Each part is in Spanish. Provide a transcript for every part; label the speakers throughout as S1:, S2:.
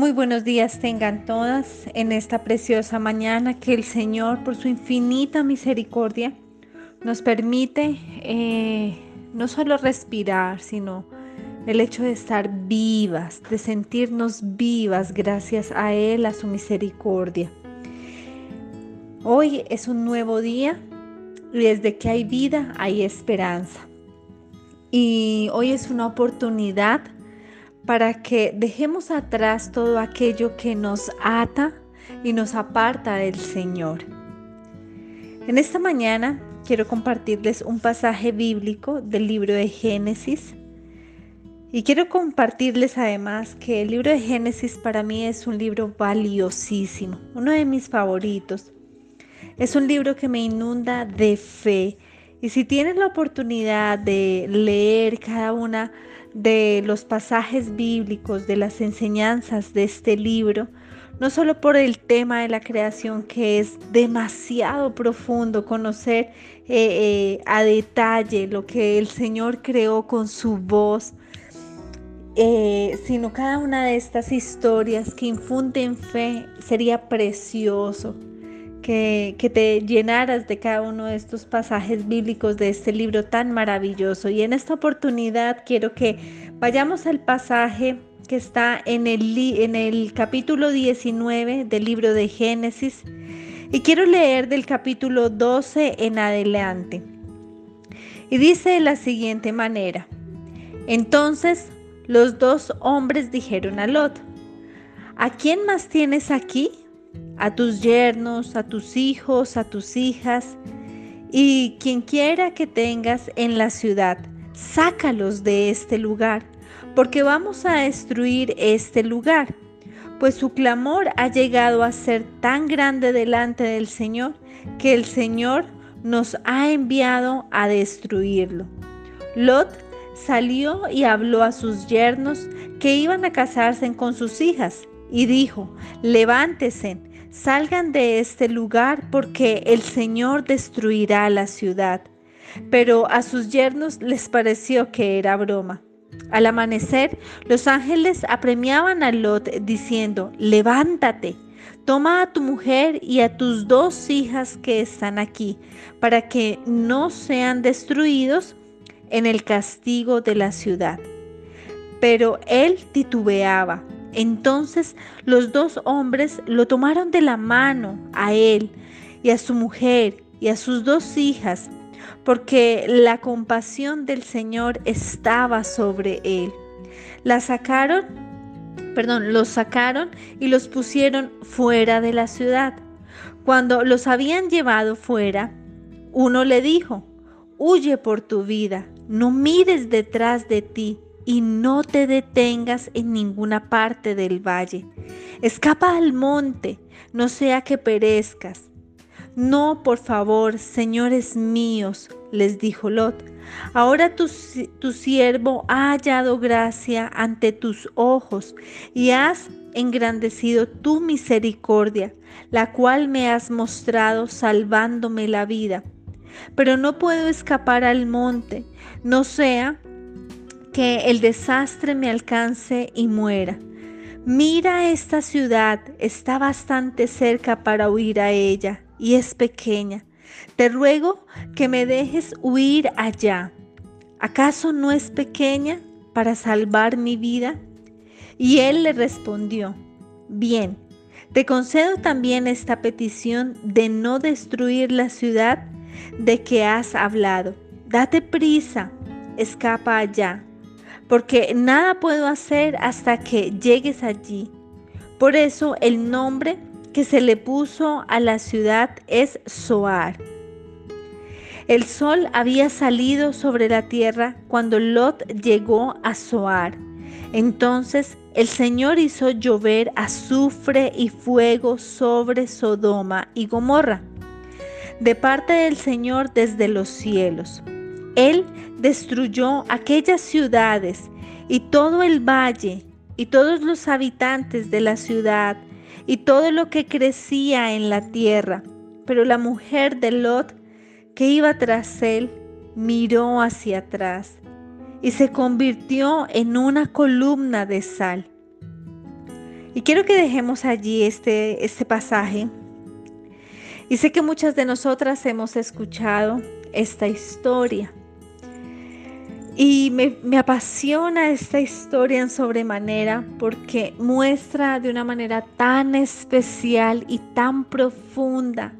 S1: Muy buenos días tengan todas en esta preciosa mañana que el Señor por su infinita misericordia nos permite eh, no solo respirar, sino el hecho de estar vivas, de sentirnos vivas gracias a Él, a su misericordia. Hoy es un nuevo día y desde que hay vida hay esperanza. Y hoy es una oportunidad para que dejemos atrás todo aquello que nos ata y nos aparta del Señor. En esta mañana quiero compartirles un pasaje bíblico del libro de Génesis y quiero compartirles además que el libro de Génesis para mí es un libro valiosísimo, uno de mis favoritos. Es un libro que me inunda de fe y si tienes la oportunidad de leer cada una de los pasajes bíblicos, de las enseñanzas de este libro, no solo por el tema de la creación que es demasiado profundo, conocer eh, eh, a detalle lo que el Señor creó con su voz, eh, sino cada una de estas historias que infunden fe sería precioso que, te llenaras de cada uno de estos pasajes bíblicos de este libro tan maravilloso. Y en esta oportunidad quiero que vayamos al pasaje que está en el, en el capítulo 19 del libro de Génesis. Y quiero leer del capítulo 12 en adelante. Y dice de la siguiente manera. Entonces los dos hombres dijeron a Lot, ¿a quién más tienes aquí? A tus yernos, a tus hijos, a tus hijas y quien quiera que tengas en la ciudad, sácalos de este lugar, porque vamos a destruir este lugar, pues su clamor ha llegado a ser tan grande delante del Señor que el Señor nos ha enviado a destruirlo. Lot salió y habló a sus yernos que iban a casarse con sus hijas y dijo, levántese, salgan de este lugar porque el Señor destruirá la ciudad. Pero a sus yernos les pareció que era broma. Al amanecer, los ángeles apremiaban a Lot diciendo, levántate, toma a tu mujer y a tus dos hijas que están aquí, para que no sean destruidos en el castigo de la ciudad. Pero él titubeaba entonces los dos hombres lo tomaron de la mano a él y a su mujer y a sus dos hijas, porque la compasión del Señor estaba sobre él. La sacaron, perdón, los sacaron y los pusieron fuera de la ciudad. Cuando los habían llevado fuera, uno le dijo, huye por tu vida, no mires detrás de ti y no te detengas en ninguna parte del valle. Escapa al monte, no sea que perezcas. No, por favor, señores míos, les dijo Lot. Ahora tu, tu siervo ha hallado gracia ante tus ojos y has engrandecido tu misericordia, la cual me has mostrado salvándome la vida. Pero no puedo escapar al monte, no sea que el desastre me alcance y muera. Mira esta ciudad, está bastante cerca para huir a ella y es pequeña. Te ruego que me dejes huir allá. ¿Acaso no es pequeña para salvar mi vida? Y él le respondió, bien, te concedo también esta petición de no destruir la ciudad de que has hablado. Date prisa, escapa allá porque nada puedo hacer hasta que llegues allí. Por eso el nombre que se le puso a la ciudad es Zoar. El sol había salido sobre la tierra cuando Lot llegó a Zoar. Entonces el Señor hizo llover azufre y fuego sobre Sodoma y Gomorra, de parte del Señor desde los cielos. Él destruyó aquellas ciudades y todo el valle y todos los habitantes de la ciudad y todo lo que crecía en la tierra. Pero la mujer de Lot que iba tras él miró hacia atrás y se convirtió en una columna de sal. Y quiero que dejemos allí este, este pasaje. Y sé que muchas de nosotras hemos escuchado esta historia. Y me, me, apasiona esta historia en sobremanera porque muestra de una manera tan especial y tan profunda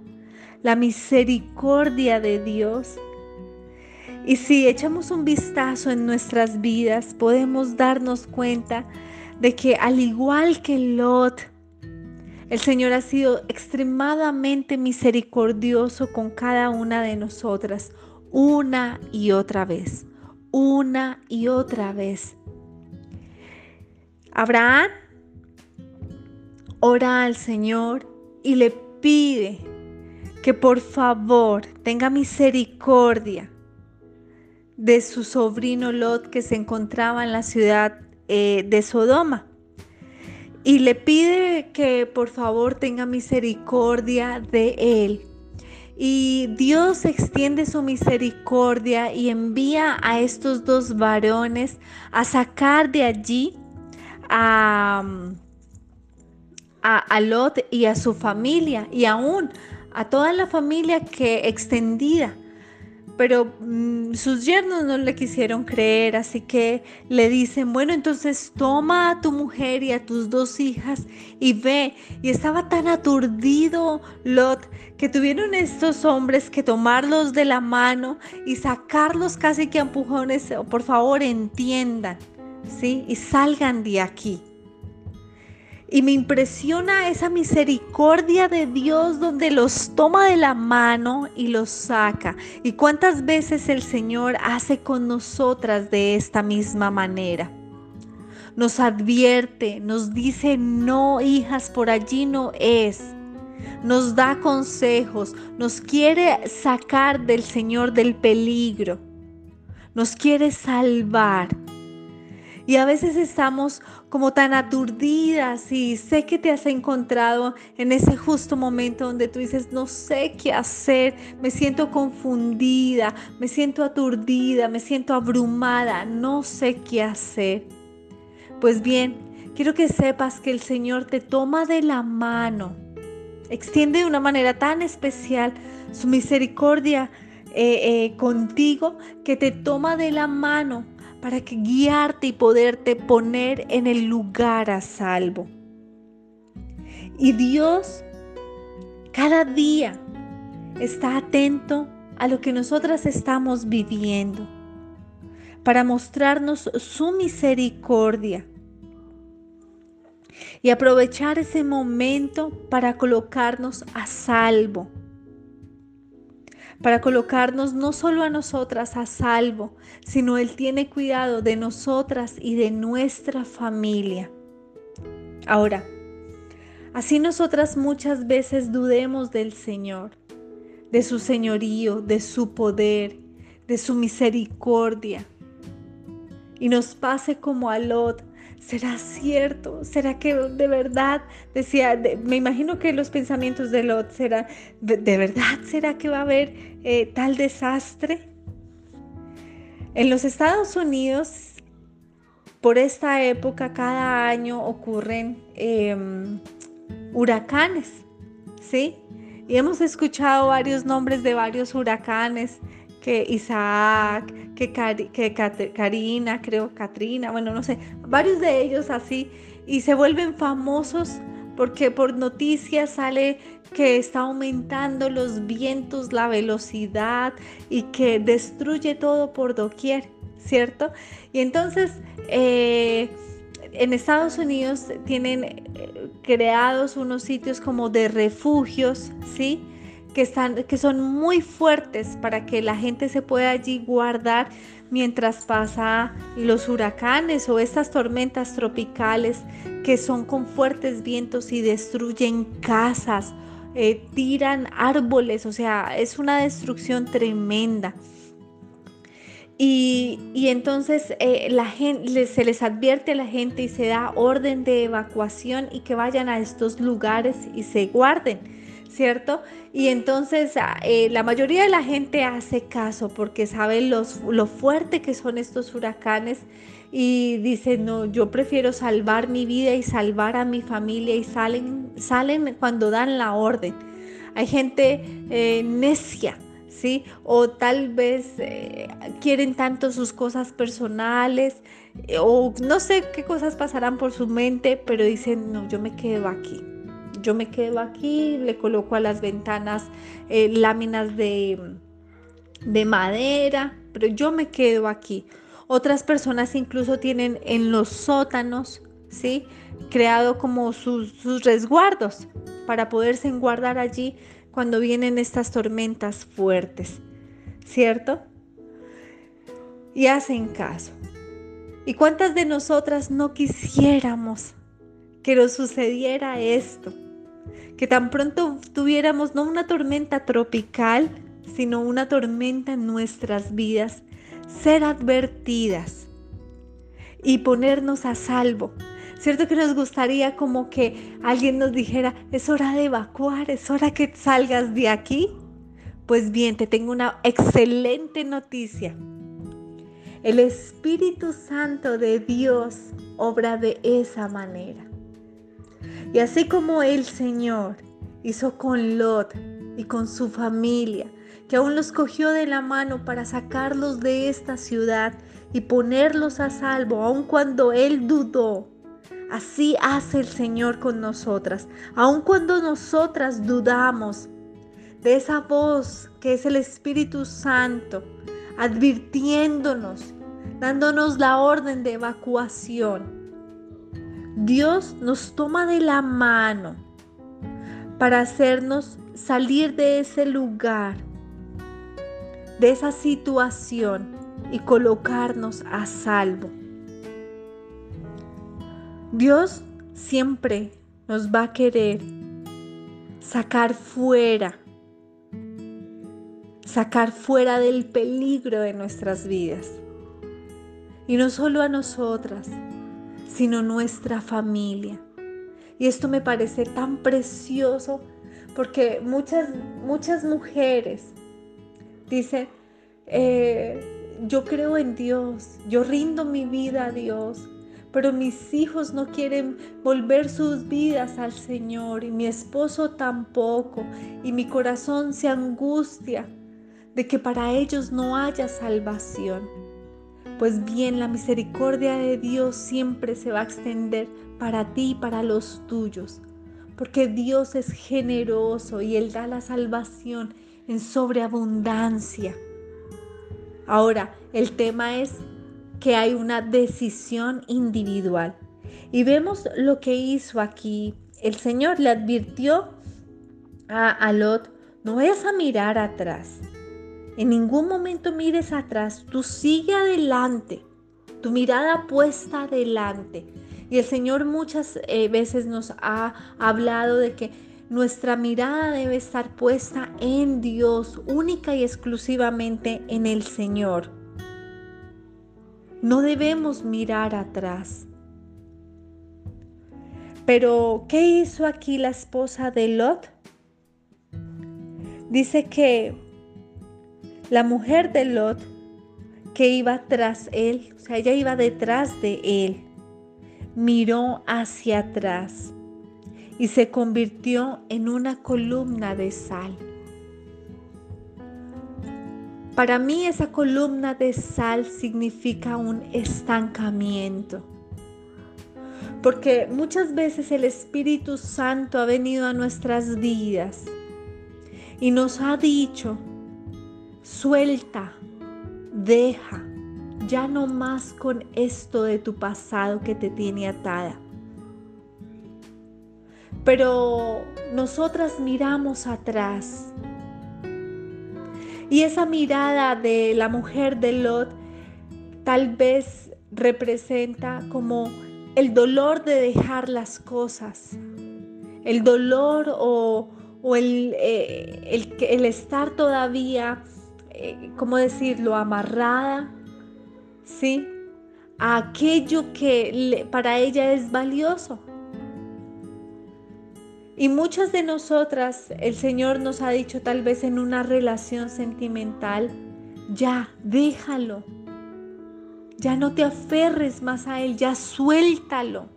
S1: la misericordia de Dios. Y si echamos un vistazo en nuestras vidas, podemos darnos cuenta de que al igual que Lot, el Señor ha sido extremadamente misericordioso con cada una de nosotras, una y otra vez, una y otra vez. Abraham ora al Señor y le pide que por favor tenga misericordia de su sobrino Lot que se encontraba en la ciudad eh, de Sodoma. Y le pide que por favor tenga misericordia de él. Y Dios extiende su misericordia y envía a estos dos varones a sacar de allí a, a, Lot y a su familia y aún a toda la familia que extendida pero mm, sus yernos no le quisieron creer, así que le dicen, bueno, entonces toma a tu mujer y a tus dos hijas y ve. Y estaba tan aturdido Lot que tuvieron estos hombres que tomarlos de la mano y sacarlos casi que a empujones, por favor entiendan, ¿sí? Y salgan de aquí. Y me impresiona esa misericordia de Dios donde los toma de la mano y los saca. Y cuántas veces el Señor hace con nosotras de esta misma manera. Nos advierte, nos dice, no, hijas, por allí no es. Nos da consejos, nos quiere sacar del Señor del peligro. Nos quiere salvar. Y a veces estamos como tan aturdidas y sé que te has encontrado en ese justo momento donde tú dices, no sé qué hacer, me siento confundida, me siento aturdida, me siento abrumada, no sé qué hacer. Pues bien, quiero que sepas que el Señor te toma de la mano, extiende de una manera tan especial su misericordia eh, eh, contigo que te toma de la mano para que guiarte y poderte poner en el lugar a salvo. Y Dios cada día está atento a lo que nosotras estamos viviendo para mostrarnos su misericordia y aprovechar ese momento para colocarnos a salvo para colocarnos no solo a nosotras a salvo, sino Él tiene cuidado de nosotras y de nuestra familia. Ahora, así nosotras muchas veces dudemos del Señor, de su señorío, de su poder, de su misericordia, y nos pase como a Lot, ¿será cierto? ¿Será que de verdad? Decía, me imagino que los pensamientos de Lot serán, ¿de, verdad será que va a haber eh, tal desastre? En los Estados Unidos, por esta época, cada año ocurren em, huracanes, ¿sí? Y hemos escuchado varios nombres de varios huracanes que Isaac, que, que Karina, creo, Katrina, bueno, no sé, varios de ellos así, y se vuelven famosos porque por noticias sale que está aumentando los vientos, la velocidad y que destruye todo por doquier, ¿cierto? Y entonces eh, en Estados Unidos tienen eh, creados unos sitios como de refugios, ¿sí? Que, están, que son muy fuertes para que la gente se pueda allí guardar mientras pasa los huracanes o estas tormentas tropicales que son con fuertes vientos y destruyen casas, eh, tiran árboles, o sea, es una destrucción tremenda. Y, entonces eh, la gente, se les advierte a la gente y se da orden de evacuación y que vayan a estos lugares y se guarden. ¿Cierto? Y entonces ah, eh, la mayoría de la gente hace caso porque sabe los, lo fuerte que son estos huracanes y dice, no, yo prefiero salvar mi vida y salvar a mi familia y salen, salen cuando dan la orden. Hay gente eh, necia, ¿sí? O tal vez eh, quieren tanto sus cosas personales o no sé qué cosas pasarán por su mente, pero dicen, no, yo me quedo aquí yo me quedo aquí, le coloco a las ventanas eh, láminas de, de madera, pero yo me quedo aquí. Otras personas incluso tienen en los sótanos, ¿sí? Creado como sus, sus resguardos para poderse guardar allí cuando vienen estas tormentas fuertes, ¿cierto? Y hacen caso. ¿Y cuántas de nosotras no quisiéramos que nos sucediera esto? Que tan pronto tuviéramos no una tormenta tropical, sino una tormenta en nuestras vidas, ser advertidas y ponernos a salvo. ¿Cierto que nos gustaría como que alguien nos dijera, es hora de evacuar, es hora que salgas de aquí? Pues bien, te tengo una excelente noticia. El Espíritu Santo de Dios obra de esa manera. Y así como el Señor hizo con Lot y con su familia, que aún los cogió de la mano para sacarlos de esta ciudad y ponerlos a salvo, aun cuando Él dudó. Así hace el Señor con nosotras, aun cuando nosotras dudamos de esa voz que es el Espíritu Santo, advirtiéndonos, dándonos la orden de evacuación. Dios nos toma de la mano para hacernos salir de ese lugar, de esa situación y colocarnos a salvo. Dios siempre nos va a querer sacar fuera, sacar fuera del peligro de nuestras vidas. Y no solo a nosotras, sino nuestra familia. Y esto me parece tan precioso porque muchas, muchas mujeres dicen, eh, yo creo en Dios, yo rindo mi vida a Dios, pero mis hijos no quieren volver sus vidas al Señor y mi esposo tampoco, y mi corazón se angustia de que para ellos no haya salvación. Pues bien, la misericordia de Dios siempre se va a extender para ti y para los tuyos, porque Dios es generoso y Él da la salvación en sobreabundancia. Ahora, el tema es que hay una decisión individual. Y vemos lo que hizo aquí. El Señor le advirtió a, a Lot, no vayas a mirar atrás. En ningún momento mires atrás, tú sigue adelante, tu mirada puesta adelante. Y el Señor muchas eh, veces nos ha hablado de que nuestra mirada debe estar puesta en Dios, única y exclusivamente en el Señor. No debemos mirar atrás. Pero, ¿qué hizo aquí la esposa de Lot? Dice que la mujer de Lot que iba tras él, o sea, ella iba detrás de él, miró hacia atrás y se convirtió en una columna de sal. Para mí esa columna de sal significa un estancamiento. Porque muchas veces el Espíritu Santo ha venido a nuestras vidas y nos ha dicho Suelta, deja, ya no más con esto de tu pasado que te tiene atada. Pero nosotras miramos atrás. Y esa mirada de la mujer de Lot tal vez representa como el dolor de dejar las cosas, el dolor o, el, eh, el, el estar todavía eh, ¿cómo decirlo?, amarrada, ¿sí? A aquello que para ella es valioso. Y muchas de nosotras, el Señor nos ha dicho tal vez en una relación sentimental, ya, déjalo. Ya no te aferres más a Él, ya suéltalo.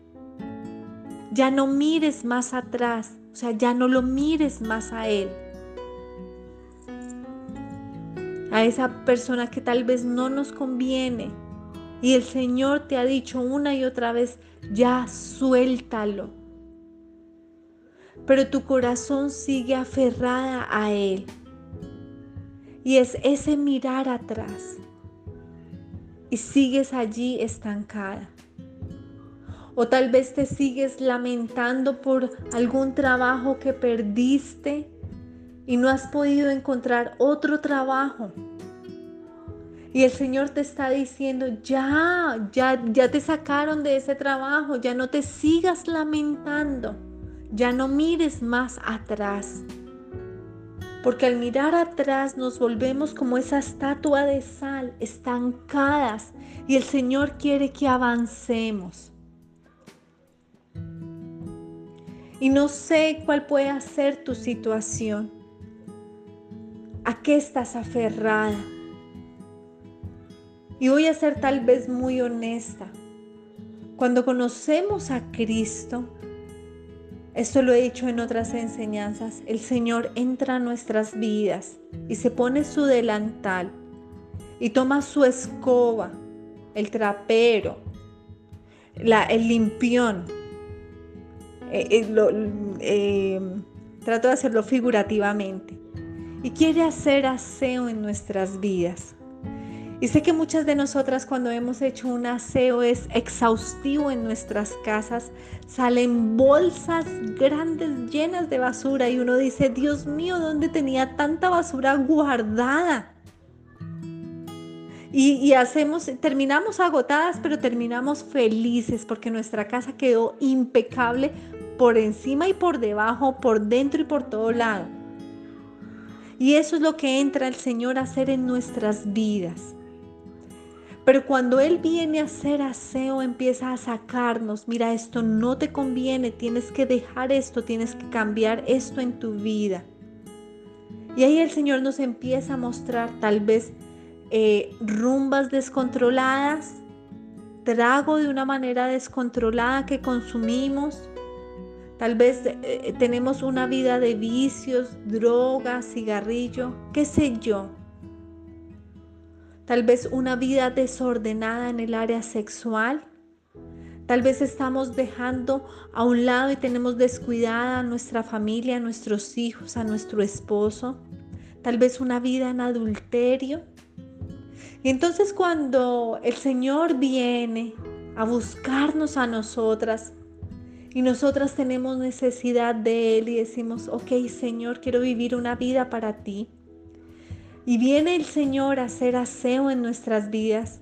S1: Ya no mires más atrás, o sea, ya no lo mires más a Él. A esa persona que tal vez no nos conviene. Y el Señor te ha dicho una y otra vez, ya suéltalo. Pero tu corazón sigue aferrada a Él. Y es ese mirar atrás. Y sigues allí estancada. O tal vez te sigues lamentando por algún trabajo que perdiste y no has podido encontrar otro trabajo. Y el Señor te está diciendo, ya, ya, ya te sacaron de ese trabajo, ya no te sigas lamentando, ya no mires más atrás. Porque al mirar atrás nos volvemos como esa estatua de sal, estancadas, y el Señor quiere que avancemos. Y no sé cuál puede ser tu situación. ¿A qué estás aferrada? Y voy a ser tal vez muy honesta. Cuando conocemos a Cristo, esto lo he dicho en otras enseñanzas, el Señor entra a nuestras vidas y se pone su delantal y toma su escoba, el trapero, el limpión. Eh, eh, eh, trato de hacerlo figurativamente. Y quiere hacer aseo en nuestras vidas. Y sé que muchas de nosotras cuando hemos hecho un aseo es exhaustivo en nuestras casas, salen bolsas grandes llenas de basura y uno dice, Dios mío, ¿dónde tenía tanta basura guardada? Y, y, hacemos, terminamos agotadas, pero terminamos felices porque nuestra casa quedó impecable por encima y por debajo, por dentro y por todo lado. Y eso es lo que entra el Señor a hacer en nuestras vidas. Pero cuando Él viene a hacer aseo, empieza a sacarnos, mira, esto no te conviene, tienes que dejar esto, tienes que cambiar esto en tu vida. Y ahí el Señor nos empieza a mostrar tal vez eh, rumbas descontroladas, trago de una manera descontrolada que consumimos. Tal vez eh, tenemos una vida de vicios, drogas, cigarrillo, qué sé yo tal vez una vida desordenada en el área sexual. Tal vez estamos dejando a un lado y tenemos descuidada a nuestra familia, a nuestros hijos, a nuestro esposo. Tal vez una vida en adulterio. Y entonces cuando el Señor viene a buscarnos a nosotras y nosotras tenemos necesidad de Él y decimos, ok Señor, quiero vivir una vida para ti. Y viene el Señor a hacer aseo en nuestras vidas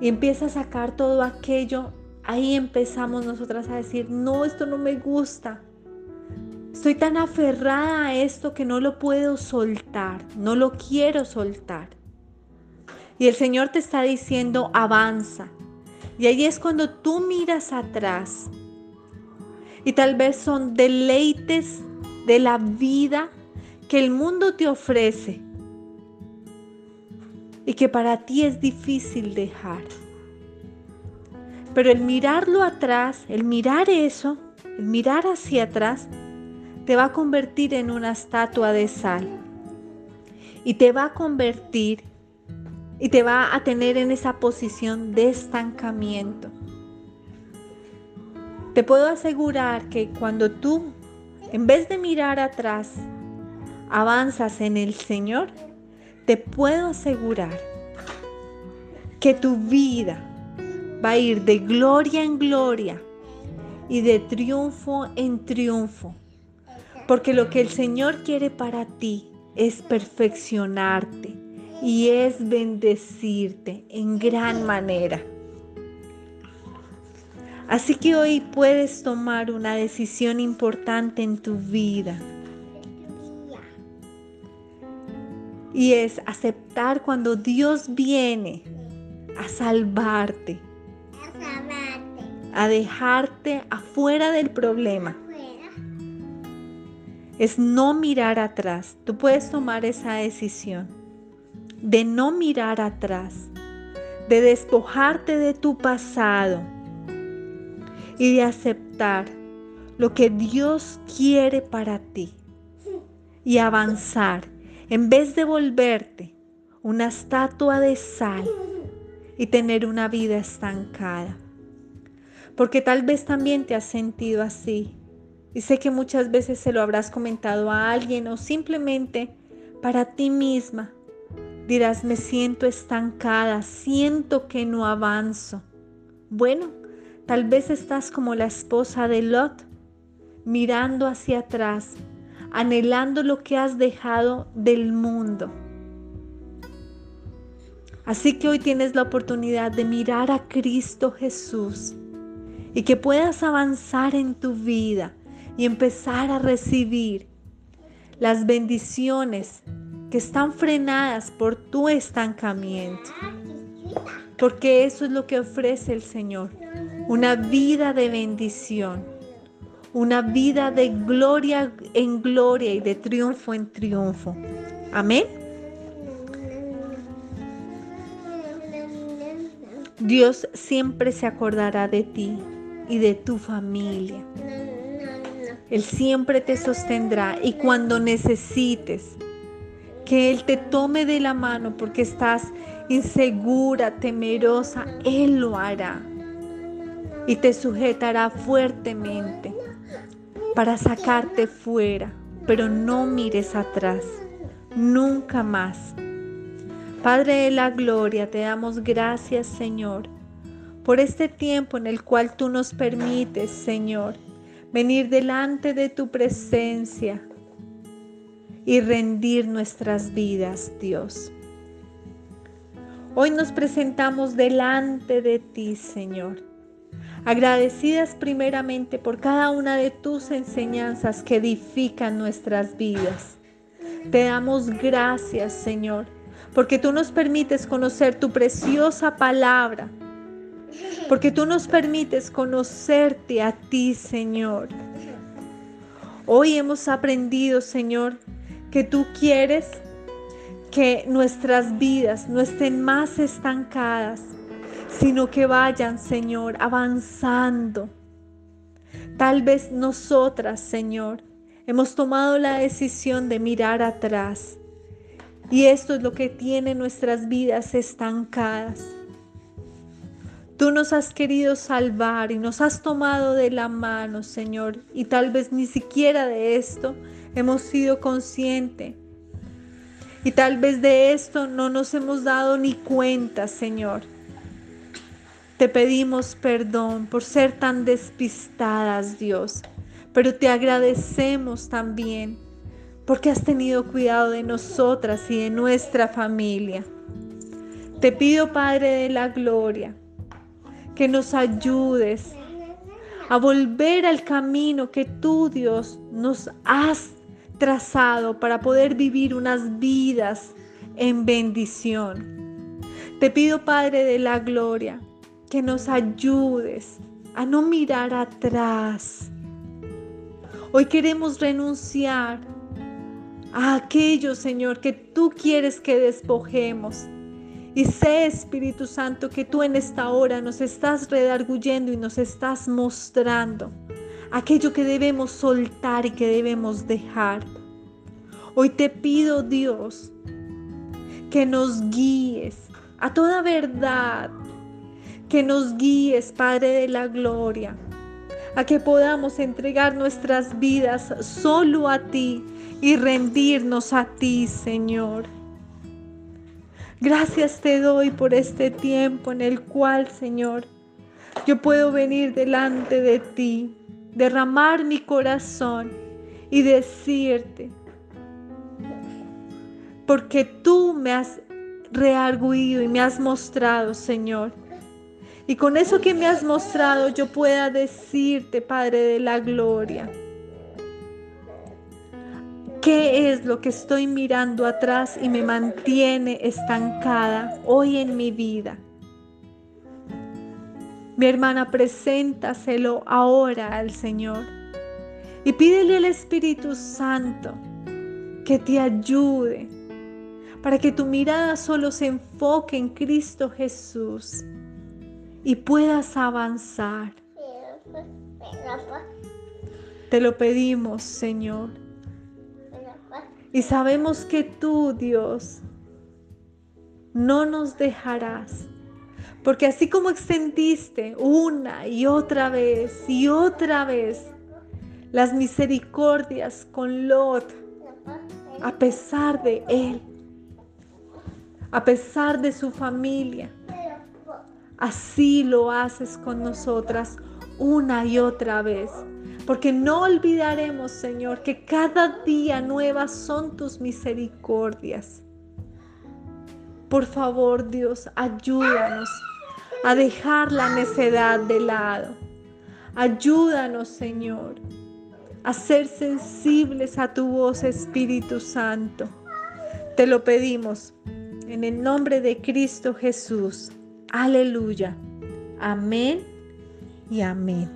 S1: y empieza a sacar todo aquello. Ahí empezamos nosotras a decir, no, esto no me gusta. Estoy tan aferrada a esto que no lo puedo soltar, no lo quiero soltar. Y el Señor te está diciendo, avanza. Y ahí es cuando tú miras atrás. Y tal vez son deleites de la vida que el mundo te ofrece y que para ti es difícil dejar. Pero el mirarlo atrás, el mirar eso, el mirar hacia atrás, te va a convertir en una estatua de sal. Y te va a convertir y te va a tener en esa posición de estancamiento. Te puedo asegurar que cuando tú, en vez de mirar atrás, avanzas en el Señor, te puedo asegurar que tu vida va a ir de gloria en gloria y de triunfo en triunfo. Porque lo que el Señor quiere para ti es perfeccionarte y es bendecirte en gran manera. Así que hoy puedes tomar una decisión importante en tu vida. Y es aceptar cuando Dios viene a salvarte. A dejarte afuera del problema. es no mirar atrás. Tú puedes tomar esa decisión de no mirar atrás, de despojarte de tu pasado y de aceptar lo que Dios quiere para ti y avanzar en vez de volverte una estatua de sal y tener una vida estancada. Porque tal vez también te has sentido así y sé que muchas veces se lo habrás comentado a alguien o simplemente para ti misma. Dirás, me siento estancada, siento que no avanzo. Bueno, tal vez estás como la esposa de Lot, mirando hacia atrás, anhelando lo que has dejado del mundo. Así que hoy tienes la oportunidad de mirar a Cristo Jesús y que puedas avanzar en tu vida y empezar a recibir las bendiciones que están frenadas por tu estancamiento. Porque eso es lo que ofrece el Señor. Una vida de bendición. Una vida de gloria en gloria y de triunfo en triunfo. Amén. Dios siempre se acordará de ti y de tu familia. Él siempre te sostendrá y cuando necesites que Él te tome de la mano porque estás insegura, temerosa, Él lo hará y te sujetará fuertemente para sacarte fuera, pero no mires atrás, nunca más. Padre de la Gloria, te damos gracias, Señor, por este tiempo en el cual tú nos permites, Señor, venir delante de tu presencia y rendir nuestras vidas, Dios. Hoy nos presentamos delante de ti, Señor, agradecidas primeramente por cada una de tus enseñanzas que edifican nuestras vidas. Te damos gracias, Señor, porque tú nos permites conocer tu preciosa palabra porque tú nos permites conocerte a ti, Señor. Hoy hemos aprendido, Señor, que tú quieres que nuestras vidas no estén más estancadas, sino que vayan, Señor, avanzando. Tal vez nosotras, Señor, hemos tomado la decisión de mirar atrás. Y esto es lo que tiene nuestras vidas estancadas. Tú nos has querido salvar y nos has tomado de la mano, Señor, y tal vez ni siquiera de esto hemos sido conscientes. Y tal vez de esto no nos hemos dado ni cuenta, Señor. Te pedimos perdón por ser tan despistadas, Dios, pero te agradecemos también porque has tenido cuidado de nosotras y de nuestra familia. Te pido, Padre de la Gloria, que nos ayudes a volver al camino que tú, Dios, nos has trazado para poder vivir unas vidas en bendición. Te pido, Padre de la Gloria, que nos ayudes a no mirar atrás. Hoy queremos renunciar a aquello, Señor, que tú quieres que despojemos y sé, Espíritu Santo, que tú en esta hora nos estás redarguyendo y nos estás mostrando aquello que debemos soltar y que debemos dejar. Hoy te pido, Dios, que nos guíes a toda verdad, que nos guíes, Padre de la Gloria, a que podamos entregar nuestras vidas solo a ti y rendirnos a ti, Señor. Gracias te doy por este tiempo en el cual, Señor, yo puedo venir delante de ti, derramar mi corazón y decirte, porque tú me has rearguido y me has mostrado, Señor. Y con eso que me has mostrado yo pueda decirte, Padre de la Gloria, ¿Qué es lo que estoy mirando atrás y me mantiene estancada hoy en mi vida? Mi hermana, preséntaselo ahora al Señor Y pídele al Espíritu Santo que te ayude para que tu mirada solo se enfoque en Cristo Jesús y puedas avanzar. Te lo pedimos, Señor. Y sabemos que tú, Dios, no nos dejarás. Porque así como extendiste una y otra vez y otra vez las misericordias con Lot, a pesar de él, a pesar de su familia, así lo haces con nosotras una y otra vez. Porque no olvidaremos, Señor, que cada día nuevas son tus misericordias. Por favor, Dios, ayúdanos a dejar la necedad de lado. Ayúdanos, Señor, a ser sensibles a tu voz, Espíritu Santo. Te lo pedimos en el nombre de Cristo Jesús. Aleluya. Amén y amén.